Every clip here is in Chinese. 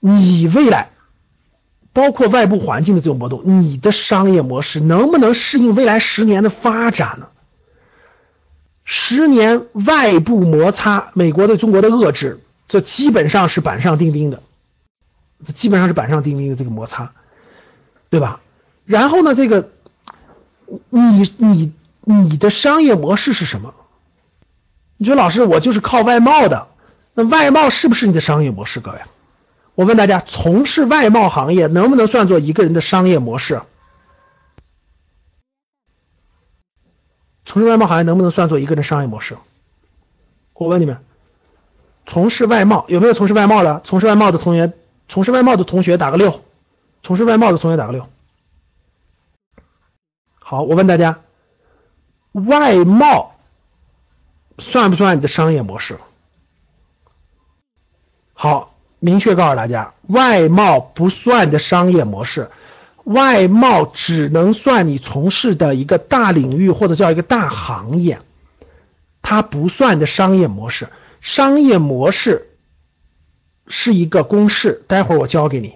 你未来包括外部环境的这种波动，你的商业模式能不能适应未来十年的发展呢？十年外部摩擦，美国对中国的遏制，这基本上是板上钉钉的，这基本上是板上钉钉的这个摩擦，对吧？然后呢，这个你你你的商业模式是什么？你说老师，我就是靠外贸的，那外贸是不是你的商业模式？各位，我问大家，从事外贸行业能不能算作一个人的商业模式？从事外贸行业能不能算作一个人商业模式？我问你们，从事外贸有没有从事外贸的？从事外贸的同学，从事外贸的同学打个六，从事外贸的同学打个六。好，我问大家，外贸。算不算你的商业模式？好，明确告诉大家，外贸不算的商业模式，外贸只能算你从事的一个大领域或者叫一个大行业，它不算的商业模式。商业模式是一个公式，待会儿我教给你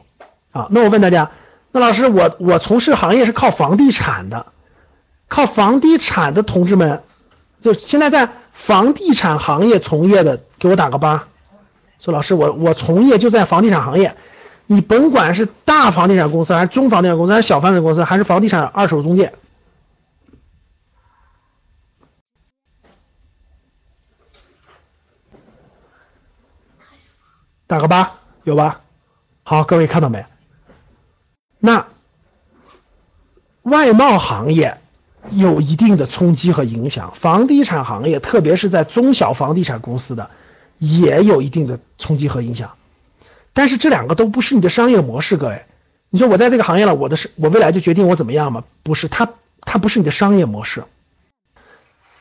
啊。那我问大家，那老师，我我从事行业是靠房地产的，靠房地产的同志们，就现在在。房地产行业从业的，给我打个八。说老师，我我从业就在房地产行业，你甭管是大房地产公司还是中房地产公司还是小房地产公司还是房地产二手中介，打个八，有吧？好，各位看到没？那外贸行业。有一定的冲击和影响，房地产行业，特别是在中小房地产公司的，也有一定的冲击和影响。但是这两个都不是你的商业模式，各位。你说我在这个行业了，我的是，我未来就决定我怎么样吗？不是，它它不是你的商业模式，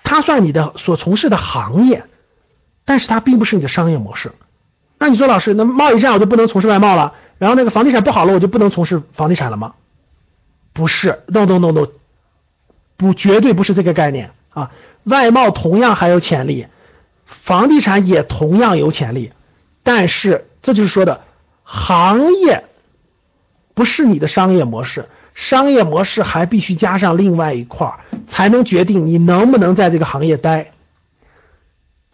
它算你的所从事的行业，但是它并不是你的商业模式。那你说老师，那贸易战我就不能从事外贸了？然后那个房地产不好了，我就不能从事房地产了吗？不是，no no no no。不，绝对不是这个概念啊！外贸同样还有潜力，房地产也同样有潜力，但是这就是说的行业不是你的商业模式，商业模式还必须加上另外一块，才能决定你能不能在这个行业待。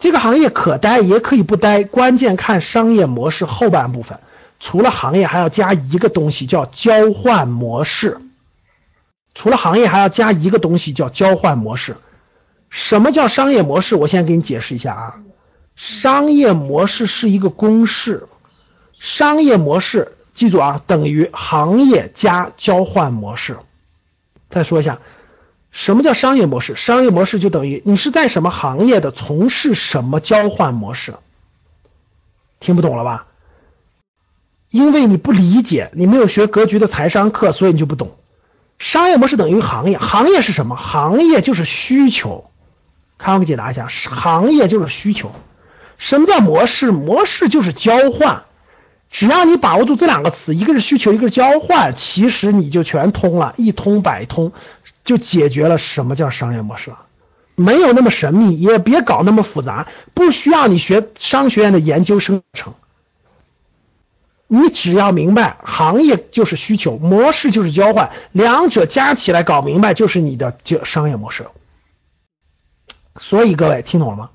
这个行业可待也可以不待，关键看商业模式后半部分。除了行业，还要加一个东西，叫交换模式。除了行业，还要加一个东西，叫交换模式。什么叫商业模式？我先给你解释一下啊。商业模式是一个公式，商业模式记住啊，等于行业加交换模式。再说一下，什么叫商业模式？商业模式就等于你是在什么行业的，从事什么交换模式。听不懂了吧？因为你不理解，你没有学格局的财商课，所以你就不懂。商业模式等于行业，行业是什么？行业就是需求。看我解答一下，行业就是需求。什么叫模式？模式就是交换。只要你把握住这两个词，一个是需求，一个是交换，其实你就全通了，一通百通，就解决了什么叫商业模式了。没有那么神秘，也别搞那么复杂，不需要你学商学院的研究生程。你只要明白，行业就是需求，模式就是交换，两者加起来搞明白就是你的就商业模式。所以各位听懂了吗？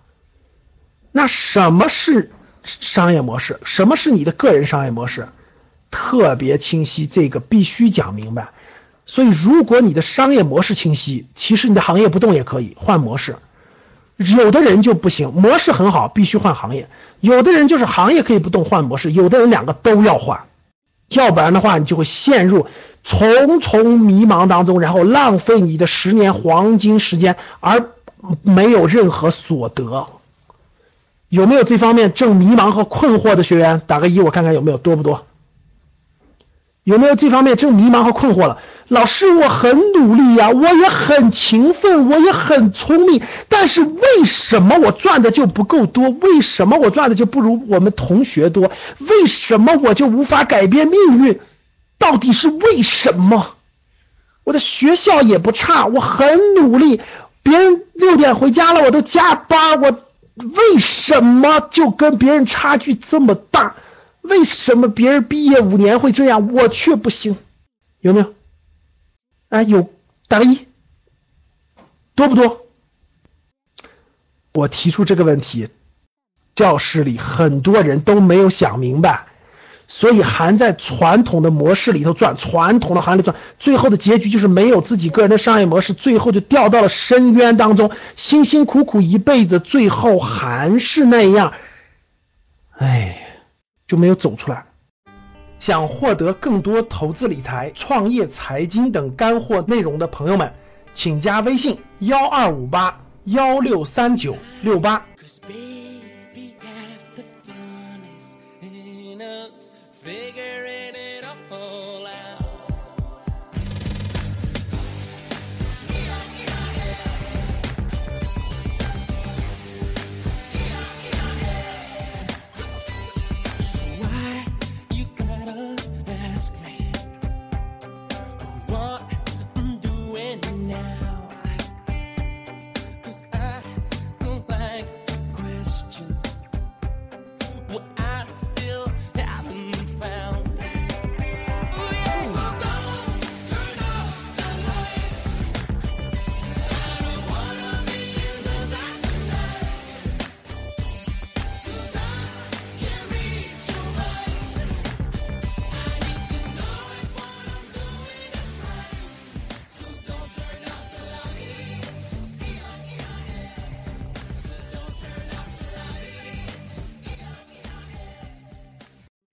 那什么是商业模式？什么是你的个人商业模式？特别清晰，这个必须讲明白。所以如果你的商业模式清晰，其实你的行业不动也可以换模式。有的人就不行，模式很好，必须换行业；有的人就是行业可以不动换模式，有的人两个都要换，要不然的话你就会陷入重重迷茫当中，然后浪费你的十年黄金时间，而没有任何所得。有没有这方面正迷茫和困惑的学员？打个一，我看看有没有多不多。有没有这方面正迷茫和困惑了？老师，我很努力呀，我也很勤奋，我也很聪明，但是为什么我赚的就不够多？为什么我赚的就不如我们同学多？为什么我就无法改变命运？到底是为什么？我的学校也不差，我很努力，别人六点回家了，我都加班，我为什么就跟别人差距这么大？为什么别人毕业五年会这样，我却不行？有没有？啊，有打个一，多不多？我提出这个问题，教室里很多人都没有想明白，所以还在传统的模式里头转，传统的行业里转，最后的结局就是没有自己个人的商业模式，最后就掉到了深渊当中，辛辛苦苦一辈子，最后还是那样，哎，就没有走出来。想获得更多投资理财、创业、财经等干货内容的朋友们，请加微信：幺二五八幺六三九六八。